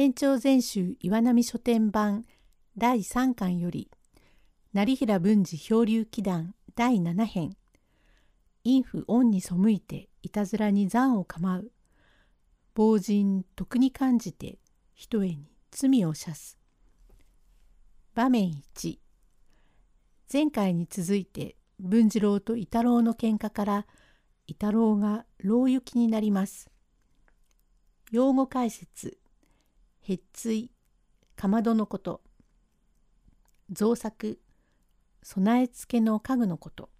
延長全集岩波書店版第3巻より成平文治漂流祈願第7編。陰符恩に背いていたずらに残を構う。亡人徳に感じてひとえに罪を射す。場面1前回に続いて文次郎と伊太郎の喧嘩から伊太郎が牢行きになります。用語解説。へっついかまどのこと造作備え付けの家具のこと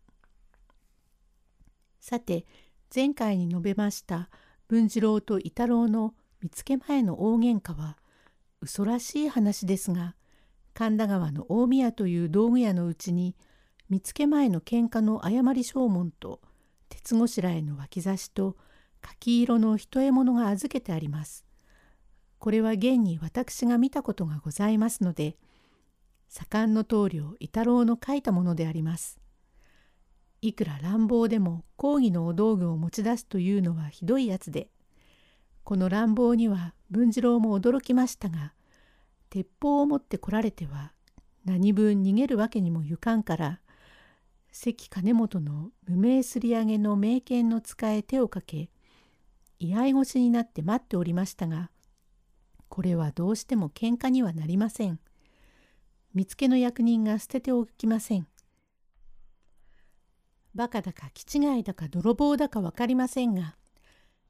さて前回に述べました文次郎と伊太郎の見つけ前の大喧嘩は嘘らしい話ですが神田川の大宮という道具屋のうちに見つけ前の喧嘩の誤り証文と鉄ごしらえの脇差しと柿色の一獲物が預けてあります。これは現に私が見たことがございますので盛んの棟梁伊太郎の書いたものであります。いくら乱暴でも講義のお道具を持ち出すというのはひどいやつでこの乱暴には文次郎も驚きましたが鉄砲を持って来られては何分逃げるわけにもゆかんから関金本の無名すり上げの名犬の使え手をかけ居合越しになって待っておりましたがこれはどうしても喧嘩にはなりません。見つけの役人が捨てておきません。バカだか気違いだか泥棒だか分かりませんが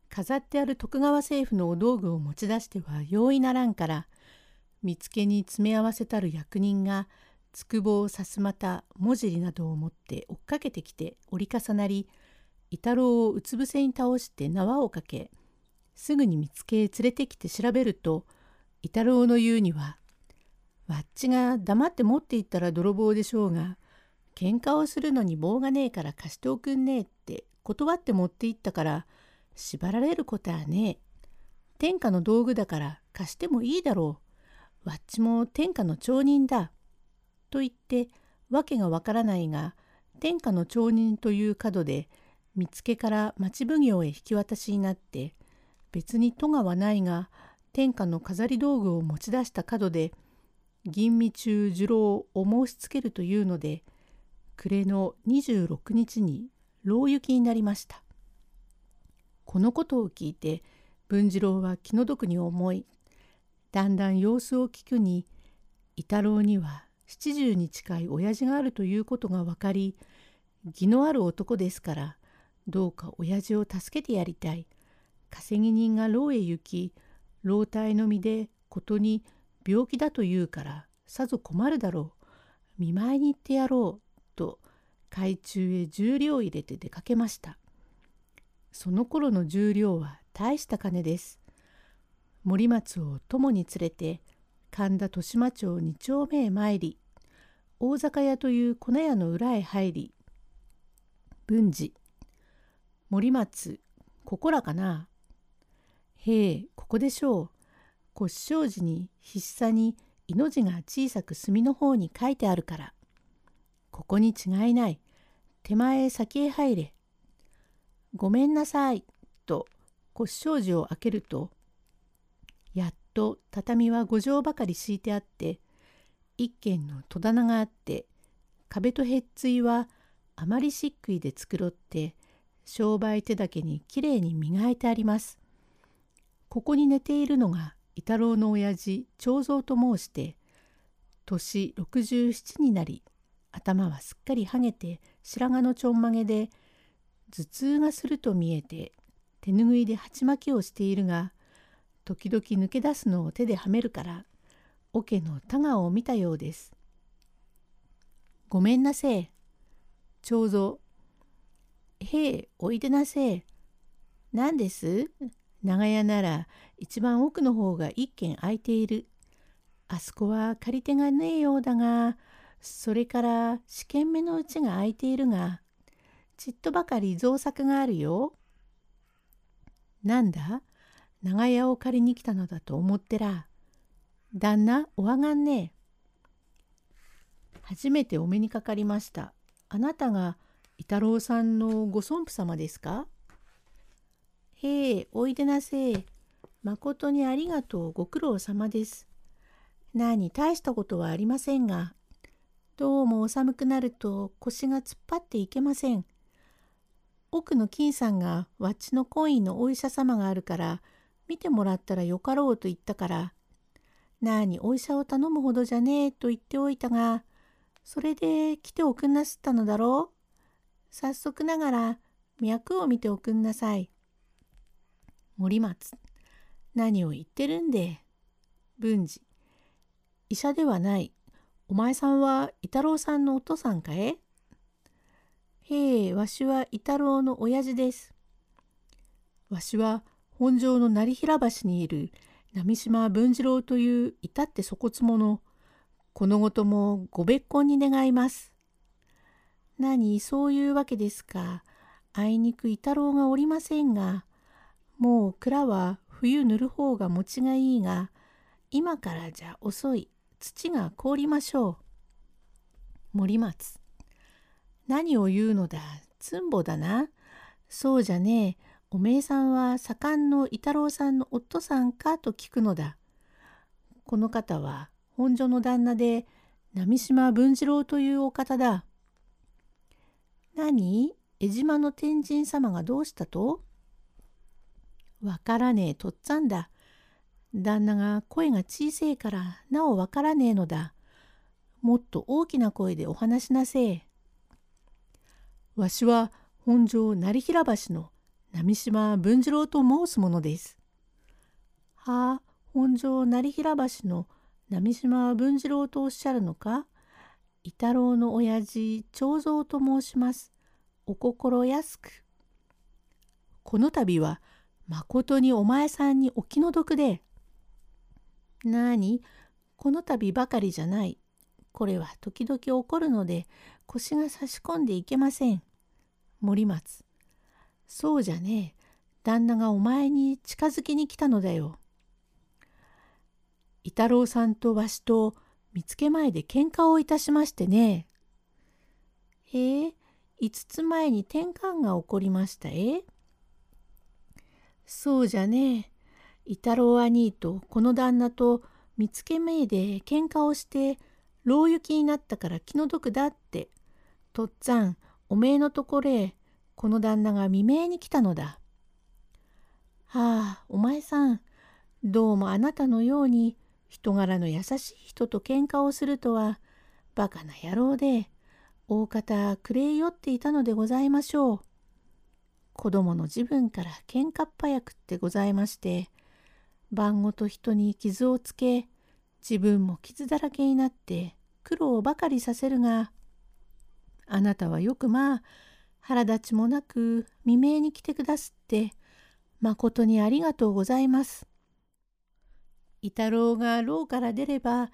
飾ってある徳川政府のお道具を持ち出しては容易ならんから見つけに詰め合わせたる役人がつくぼをさすまた文字りなどを持って追っかけてきて折り重なり伊太郎をうつ伏せに倒して縄をかけすぐに見つけへ連れてきて調べると伊太郎の言うには「わっちが黙って持っていったら泥棒でしょうが喧嘩をするのに棒がねえから貸しておくんねえ」って断って持っていったから縛られることはねえ。天下の道具だから貸してもいいだろう。わっちも天下の町人だ。と言って訳がわからないが天下の町人という角で見つけから町奉行へ引き渡しになって別に戸川ないが天下の飾り道具を持ち出した角で吟味中次郎を申しつけるというので暮れの26日に牢行きになりました。このことを聞いて文次郎は気の毒に思いだんだん様子を聞くに伊太郎には七十に近い親父があるということが分かり義のある男ですからどうか親父を助けてやりたい稼ぎ人が牢へ行き老体の身でことに病気だと言うからさぞ困るだろう。見舞いに行ってやろうと海中へ十両入れて出かけました。その頃の十両は大した金です。森松を友に連れて神田豊島町2丁目へ参り大坂屋という粉屋の裏へ入り文治。森松ここらかな？へえここでしょう。腰障子に筆さに「い」の字が小さく墨の方に書いてあるから。ここに違いない。手前へ先へ入れ。ごめんなさい。と腰障子を開けるとやっと畳は五畳ばかり敷いてあって一軒の戸棚があって壁とへっついはあまり漆喰で繕って商売手だけにきれいに磨いてあります。ここに寝ているのが伊太郎の親父長蔵と申して年67になり頭はすっかりはげて白髪のちょんまげで頭痛がすると見えて手ぬぐいで鉢巻きをしているが時々抜け出すのを手ではめるから桶の田川を見たようです。ごめんなせえ。長蔵。へえ、おいでなせえ。何です？長屋なら一番奥の方が一軒空いている。あそこは借り手がねえようだが、それから試験目のうちが空いているが、ちっとばかり造作があるよ。なんだ長屋を借りに来たのだと思ってら。旦那、お上がんねえ初めてお目にかかりました。あなたが伊太郎さんのご尊父様ですか？へえ、おいでなせえ。誠にありがとうご苦労様です。何大したことはありませんが、どうもお寒くなると腰が突っ張っていけません。奥の金さんがわっちの懇意のお医者様があるから見てもらったらよかろうと言ったからなあにお医者を頼むほどじゃねえと言っておいたがそれで来ておくんなすったのだろう早速ながら脈を見ておくんなさい。森松。何を言ってるんで文治。医者ではない。お前さんは伊太郎さんのお父さんかえ？へえ、わしは伊太郎の親父です。わしは本庄の成平橋にいる。波島文次郎という至って粗骨者、このごともご別婚に願います。何、そういうわけですか。あいにく伊太郎がおりませんが、もう蔵は冬塗る方が持ちがいいが、今からじゃ遅い。土が凍りましょう。森松。何を言うのだ、つんぼだな。そうじゃねえ。おめえさんは盛んの伊太郎さんの夫さんかと聞くのだ。この方は本所の旦那で波島文次郎というお方だ。何？江島の天神様がどうしたと？わからねえとっつぁんだ。旦那が声が小せえからなおわからねえのだ。もっと大きな声でお話しなせえ。わしは本庄成平橋の波島文次郎と申すものです。はあ、本庄成平橋の波島文次郎とおっしゃるのか伊太郎の親父長蔵と申します。お心安く。この度はまことにお前さんにお気の毒でなあにこの度ばかりじゃない。これは時々起こるので腰が差し込んでいけません。森松。そうじゃねえ。旦那がお前に近づきに来たのだよ。伊太郎さんとわしと見つけ前で喧嘩をいたしましてね。へえ、五つ前に転換が起こりましたえ？そうじゃねえ。伊太郎兄とこの旦那と見つけめいで喧嘩をして牢行きになったから気の毒だってとっつぁんおめえのところへこの旦那が未明に来たのだ。はあお前さんどうもあなたのように人柄の優しい人と喧嘩をするとはバカな野郎で大方くれよっていたのでございましょう。子供の自分から喧嘩っ早くってございまして晩ごと人に傷をつけ自分も傷だらけになって苦労ばかりさせるがあなたはよくまあ腹立ちもなく未明に来てくだすってまことにありがとうございます。伊太郎が牢から出れば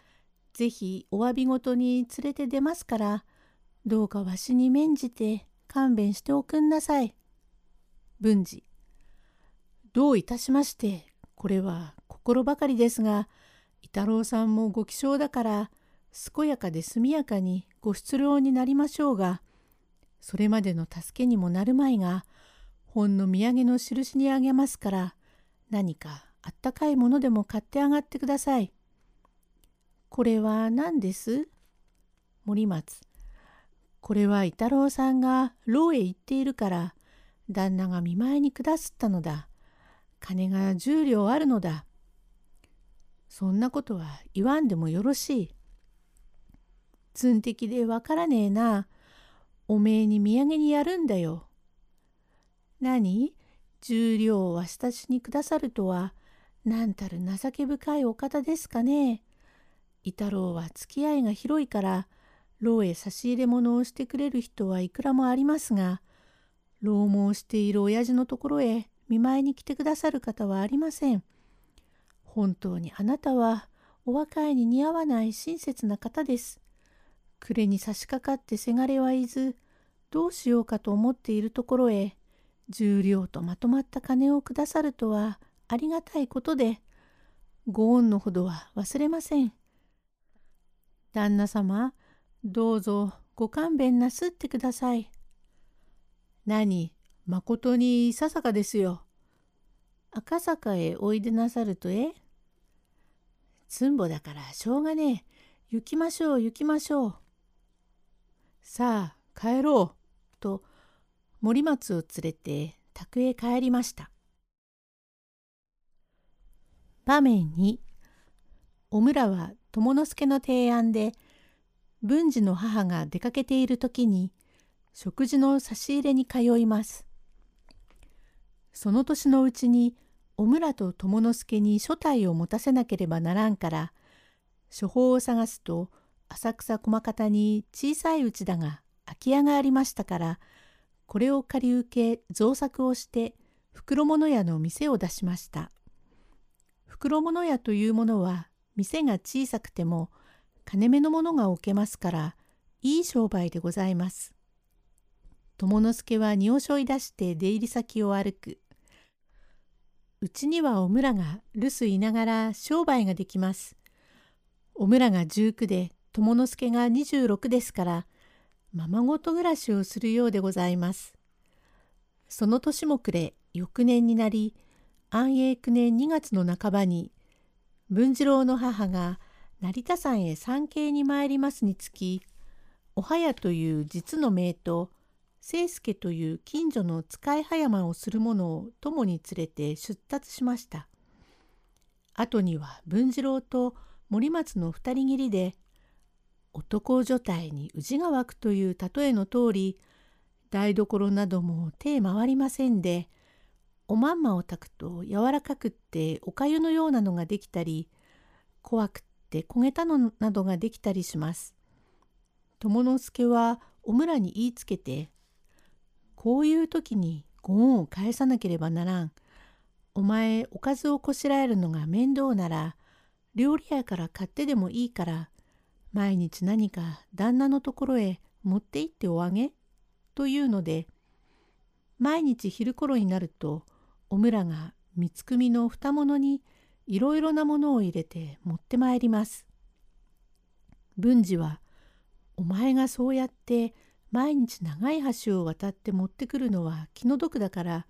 ぜひお詫びごとに連れて出ますからどうかわしに免じて勘弁しておくんなさい。文治どういたしましてこれは心ばかりですが伊太郎さんもご気性だから健やかで速やかにご出漁になりましょうがそれまでの助けにもなるまいがほんの土産の印にあげますから何かあったかいものでも買ってあがってください。これは何です？森松。これは伊太郎さんが牢へ行っているから旦那が見舞いに下すったのだ。金が十両あるのだ。そんなことは言わんでもよろしい。つん的でわからねえな。おめえに土産にやるんだよ。何？十両をわしたちにくださるとは、なんたる情け深いお方ですかね。伊太郎は付き合いが広いから、牢へ差し入れ物をしてくれる人はいくらもありますが、牢門している親父のところへ見舞いに来てくださる方はありません。本当にあなたはお若いに似合わない親切な方です。暮れに差し掛かってせがれはいず、どうしようかと思っているところへ、十両とまとまった金をくださるとはありがたいことで、ご恩のほどは忘れません。旦那様、どうぞご勘弁なすってください。何、まことにいささかですよ。赤坂へおいでなさるとえ？つんぼだからしょうがねえ。行きましょう行きましょう。さあ帰ろう。と森松を連れて宅へ帰りました。場面2お村は友之助の提案で文治の母が出かけている時に食事の差し入れに通います。その年のうちにお村と友之助に所帯を持たせなければならんから処方を探すと浅草駒方に小さいうちだが空き家がありましたからこれを借り受け造作をして袋物屋の店を出しました。袋物屋というものは店が小さくても金目のものが置けますからいい商売でございます。友之助は荷を背負い出して出入り先を歩く。うちにはお村が留守いながら商売ができます。お村が19で友之助が26ですからままごと暮らしをするようでございます。その年も暮れ翌年になり安永9年2月の半ばに文次郎の母が成田山へ参詣に参りますにつきおはやという実の名と清助という近所の使い葉山をする者を共に連れて出立しました。後には文次郎と森松の二人きりで男女体に氏が湧くという例えの通り台所なども手回りませんでおまんまを炊くと柔らかくっておかゆのようなのができたり怖くって焦げたのなどができたりします。友之助はお村に言いつけてこういう時にご恩を返さなければならん。お前おかずをこしらえるのが面倒なら料理屋から買ってでもいいから毎日何か旦那のところへ持って行っておあげというので毎日昼頃になるとお村が三つ組の二物にいろいろなものを入れて持ってまいります。文治は「お前がそうやって毎日長い橋を渡って持ってくるのは気の毒だから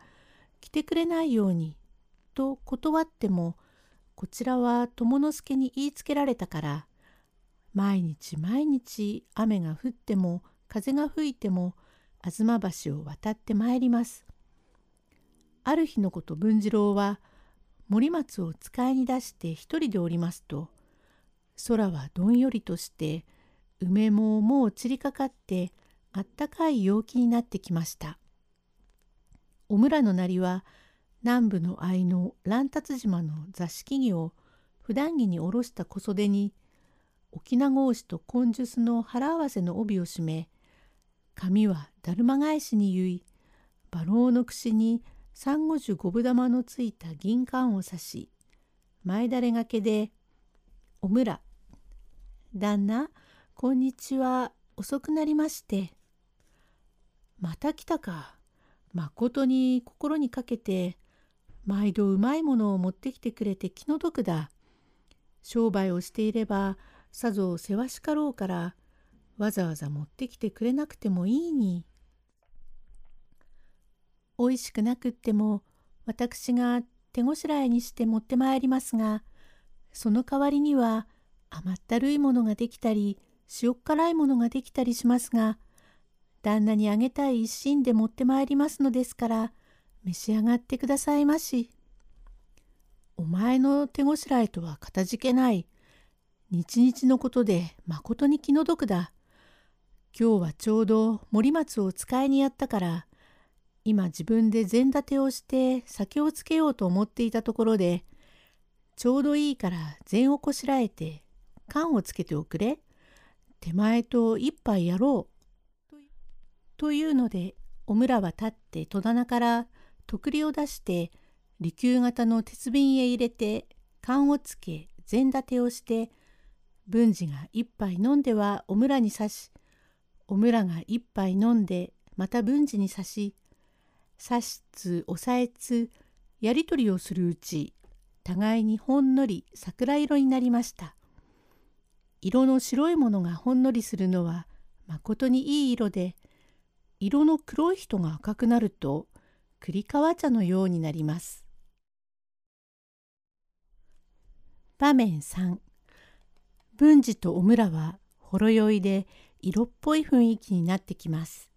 来てくれないようにと断ってもこちらは友之助に言いつけられたから毎日毎日雨が降っても風が吹いても東橋を渡ってまいります。ある日のこと文次郎は森松を使いに出して一人でおりますと空はどんよりとして梅ももう散りかかってあったかい陽気になってきました。お村のなりは南部の愛の乱達島の座敷着を普段着に下ろした小袖に沖縄格子と根術の腹合わせの帯を締め髪はだるま返しに結い馬郎の串に三五十五分玉のついた銀冠を刺し前だれがけで「お村旦那こんにちは遅くなりまして」また来たか。まことに心にかけて、毎度うまいものを持ってきてくれて気の毒だ。商売をしていれば、さぞ世話しかろうから、わざわざ持ってきてくれなくてもいいに。おいしくなくっても、私が手ごしらえにして持ってまいりますが、その代わりには甘ったるいものができたり、塩っ辛いものができたりしますが、旦那にあげたい一心で持ってまいりますのですから召し上がってくださいまし。お前の手ごしらえとはかたじけない。日々のことでまことに気の毒だ。今日はちょうど森松を使いにやったから今自分で膳立てをして酒をつけようと思っていたところでちょうどいいから膳をこしらえて缶をつけておくれ。手前と一杯やろう。というのでお村は立って戸棚からとくりを出して利休型の鉄瓶へ入れて缶をつけ膳立てをして文治が一杯飲んではお村に刺しお村が一杯飲んでまた文治に刺し刺しつ押さえつやり取りをするうち互いにほんのり桜色になりました。色の白いものがほんのりするのはまことにいい色で色の黒い人が赤くなると栗川茶のようになります。場面3文治とおむらはほろ酔いで色っぽい雰囲気になってきます。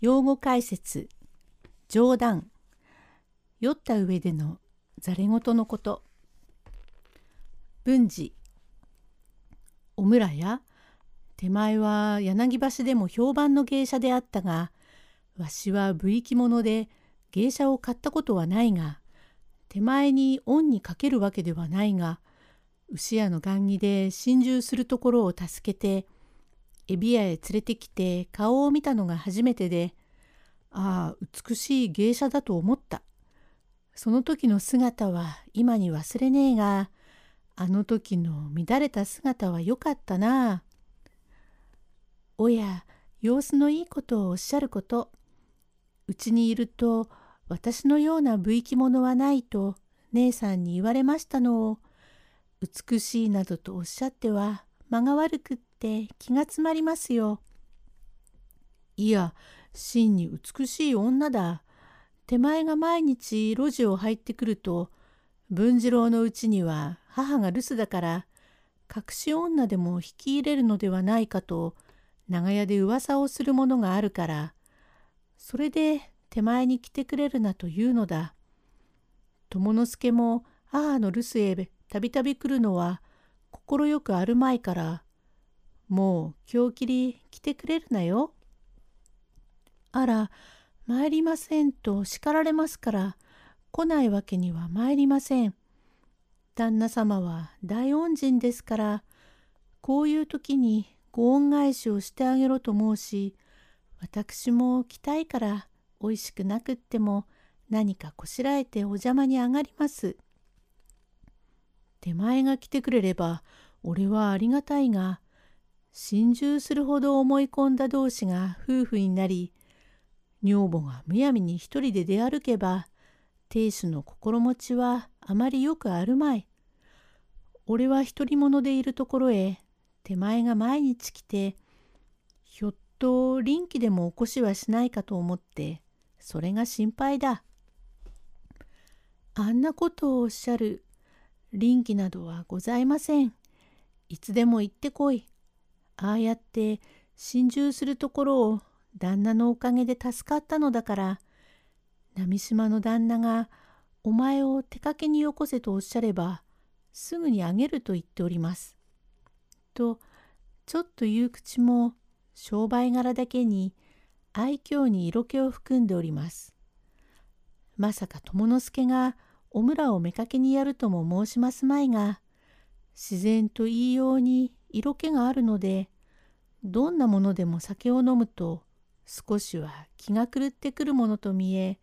用語解説。冗談。酔った上でのざれ言のこと。文治。おむらや手前は柳橋でも評判の芸者であったがわしは武域者で芸者を買ったことはないが手前に恩にかけるわけではないが牛屋の雁木で心中するところを助けてエビ屋へ連れてきて顔を見たのが初めてでああ美しい芸者だと思った。その時の姿は今に忘れねえがあの時の乱れた姿はよかったな。おや様子のいいことをおっしゃること。うちにいると私のような武域者はないと姉さんに言われましたのを美しいなどとおっしゃっては間が悪くって気が詰まりますよ。いや真に美しい女だ。手前が毎日路地を入ってくると文次郎のうちには母が留守だから隠し女でも引き入れるのではないかと長屋で噂をするものがあるからそれで手前に来てくれるなというのだ。友之助も母の留守へたびたび来るのは快くあるまいから、もう今日きり来てくれるなよ。あら、参りませんと叱られますから、来ないわけには参りません。旦那様は大恩人ですから、こういう時にご恩返しをしてあげろと申し、私も来たいからおいしくなくっても何かこしらえてお邪魔に上がります。手前が来てくれれば俺はありがたいが心中するほど思い込んだ同士が夫婦になり女房がむやみに一人で出歩けば亭主の心持ちはあまりよくあるまい。俺は独り者でいるところへ手前が毎日来てひょっと臨機でも起こしはしないかと思ってそれが心配だ。あんなことをおっしゃる臨機などはございません。いつでも行ってこい。ああやって心中するところを旦那のおかげで助かったのだから、波島の旦那がお前を手かけによこせとおっしゃれば、すぐにあげると言っております。と、ちょっと言う口も商売柄だけに愛嬌に色気を含んでおります。まさか友之助がおむらを妾にやるとも申しますまいが、自然と言いように色気があるので、どんなものでも酒を飲むと少しは気が狂ってくるものと見え、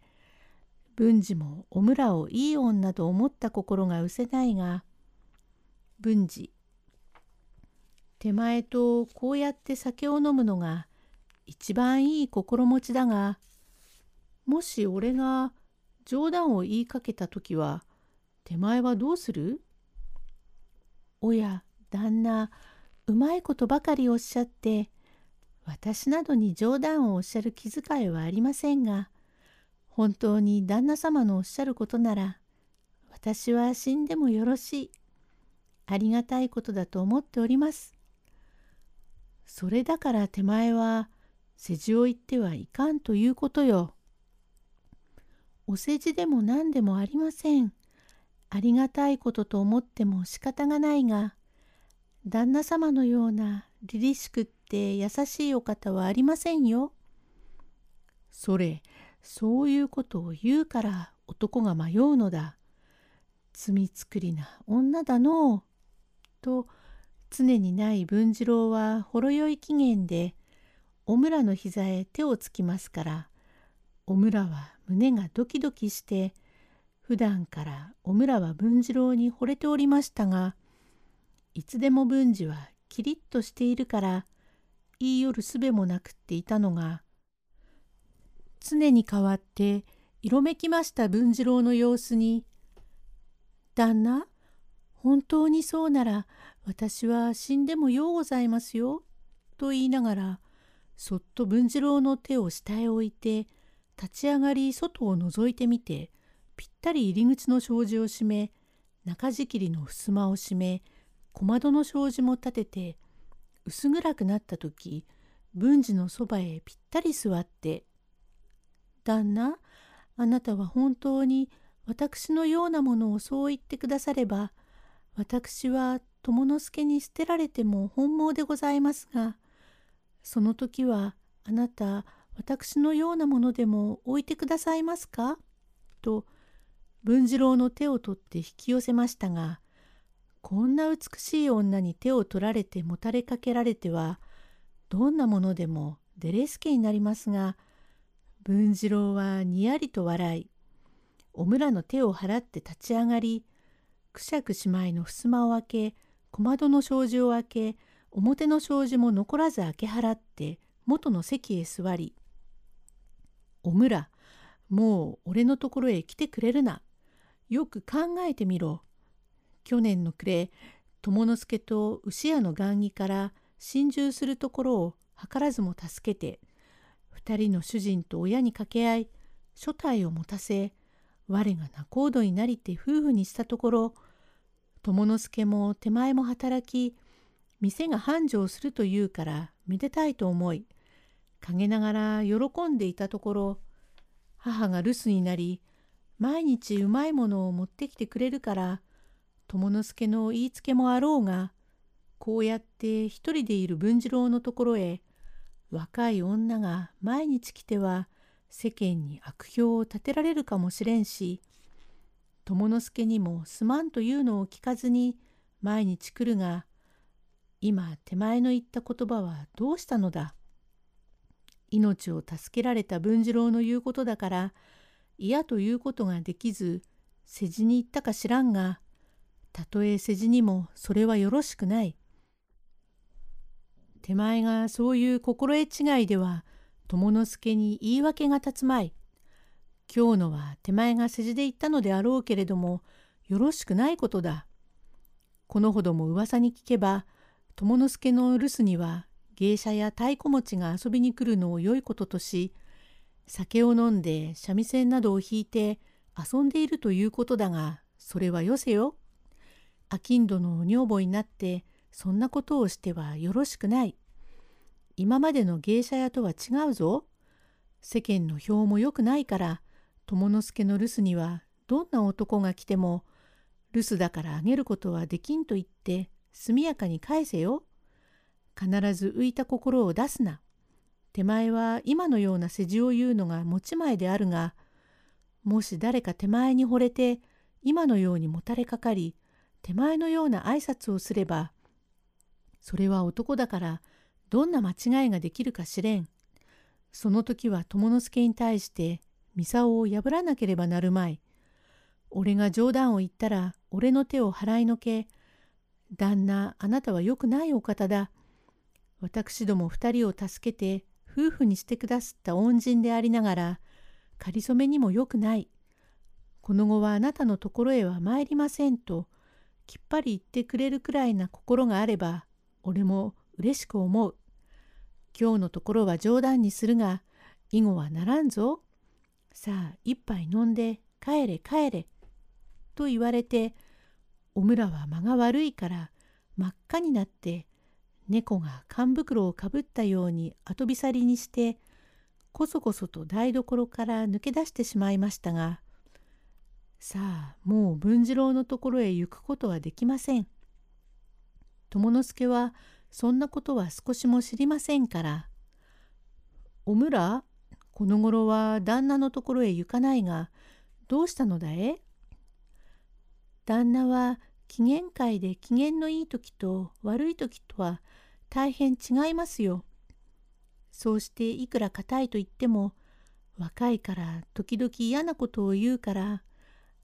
文治もおむらをいい女と思った心が失せないが、文治、手前とこうやって酒を飲むのが一番いい心持ちだが、もし俺が冗談を言いかけた時は手前はどうする？おや旦那うまいことばかりおっしゃって私などに冗談をおっしゃる気遣いはありませんが本当に旦那様のおっしゃることなら私は死んでもよろしいありがたいことだと思っております。それだから手前は世辞を言ってはいかんということよ。お世辞でも何でもありません。ありがたいことと思っても仕方がないが、旦那様のような凛々しくって優しいお方はありませんよ。それ、そういうことを言うから男が迷うのだ。罪作りな女だのう。と、常にない文次郎はほろ酔い機嫌で、おむらの膝へ手をつきますから、おむらは胸がドキドキして普段からおむらは文次郎に惚れておりましたがいつでも文次はキリッとしているから言い寄るすべもなくっていたのが常に変わって色めきました文次郎の様子に「旦那本当にそうなら私は死んでもようございますよ」と言いながらそっと文次郎の手を下へ置いて立ち上がり外を覗いてみてぴったり入り口の障子を閉め中仕切りの襖を閉め小窓の障子も立てて薄暗くなった時文治のそばへぴったり座って「旦那あなたは本当に私のようなものをそう言ってくだされば私は友之助に捨てられても本望でございますがその時はあなた私のようなものでも置いてくださいますか?」と文次郎の手を取って引き寄せましたがこんな美しい女に手を取られてもたれかけられてはどんなものでもデレスケになりますが文次郎はにやりと笑いおむらの手を払って立ち上がりくしゃくしまいの襖を開け小窓の障子を開け表の障子も残らず開け払って元の席へ座り「おむらもう俺のところへ来てくれるな。よく考えてみろ。去年の暮れ友之助と牛屋の雁木から心中するところを図らずも助けて二人の主人と親に掛け合い所帯を持たせ我が仲人になりて夫婦にしたところ友之助も手前も働き店が繁盛するというからめでたいと思い陰ながら喜んでいたところ母が留守になり毎日うまいものを持ってきてくれるから友之助の言いつけもあろうがこうやって一人でいる文次郎のところへ若い女が毎日来ては世間に悪評を立てられるかもしれんし友之助にもすまんというのを聞かずに毎日来るが今手前の言った言葉はどうしたのだ？命を助けられた文次郎の言うことだから嫌ということができず世辞に行ったか知らんがたとえ世辞にもそれはよろしくない。手前がそういう心得違いでは友之助に言い訳が立つまい。今日のは手前が世辞で言ったのであろうけれどもよろしくないことだ。このほども噂に聞けば友之助の留守には芸者や太鼓持ちが遊びに来るのを良いこととし酒を飲んで三味線などを弾いて遊んでいるということだがそれはよせよ。商人の女房になってそんなことをしてはよろしくない。今までの芸者屋とは違うぞ。世間の票も良くないから友之助の留守にはどんな男が来ても留守だからあげることはできんと言って速やかに返せよ。必ず浮いた心を出すな。手前は今のような世辞を言うのが持ち前であるが、もし誰か手前に惚れて今のようにもたれかかり、手前のような挨拶をすれば、それは男だからどんな間違いができるかしれん。その時は友之助に対してミサオを破らなければなるまい。俺が冗談を言ったら俺の手を払いのけ、旦那あなたはよくないお方だ。私ども二人を助けて夫婦にしてくだすった恩人でありながら、かりそめにもよくない。この後はあなたのところへは参りませんと、きっぱり言ってくれるくらいな心があれば、俺も嬉しく思う。今日のところは冗談にするが、以後はならんぞ。さあ、一杯飲んで帰れ帰れ。と言われて、おむらは間が悪いから真っ赤になって猫が缶袋をかぶったように後びさりにしてこそこそと台所から抜け出してしまいましたがさあもう文次郎のところへ行くことはできません。友之助はそんなことは少しも知りませんから「おむらこの頃は旦那のところへ行かないがどうしたのだえ?」旦那は機嫌会で機嫌のいい時と悪い時とは大変違いますよ。そうしていくら硬いと言っても若いから時々嫌なことを言うから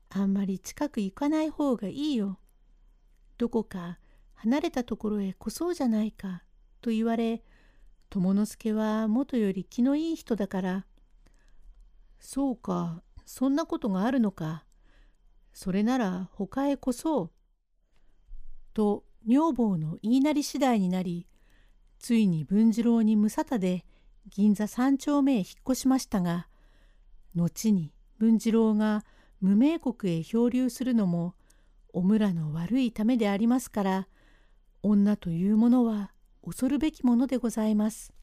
あんまり近く行かない方がいいよ。どこか離れたところへ来そうじゃないかと言われ友之助は元より気のいい人だからそうかそんなことがあるのかそれなら他へ来そうと女房の言いなり次第になりついに文次郎に無沙汰で銀座三丁目へ引っ越しましたが後に文次郎が無名国へ漂流するのもお村の悪いためでありますから女というものは恐るべきものでございます。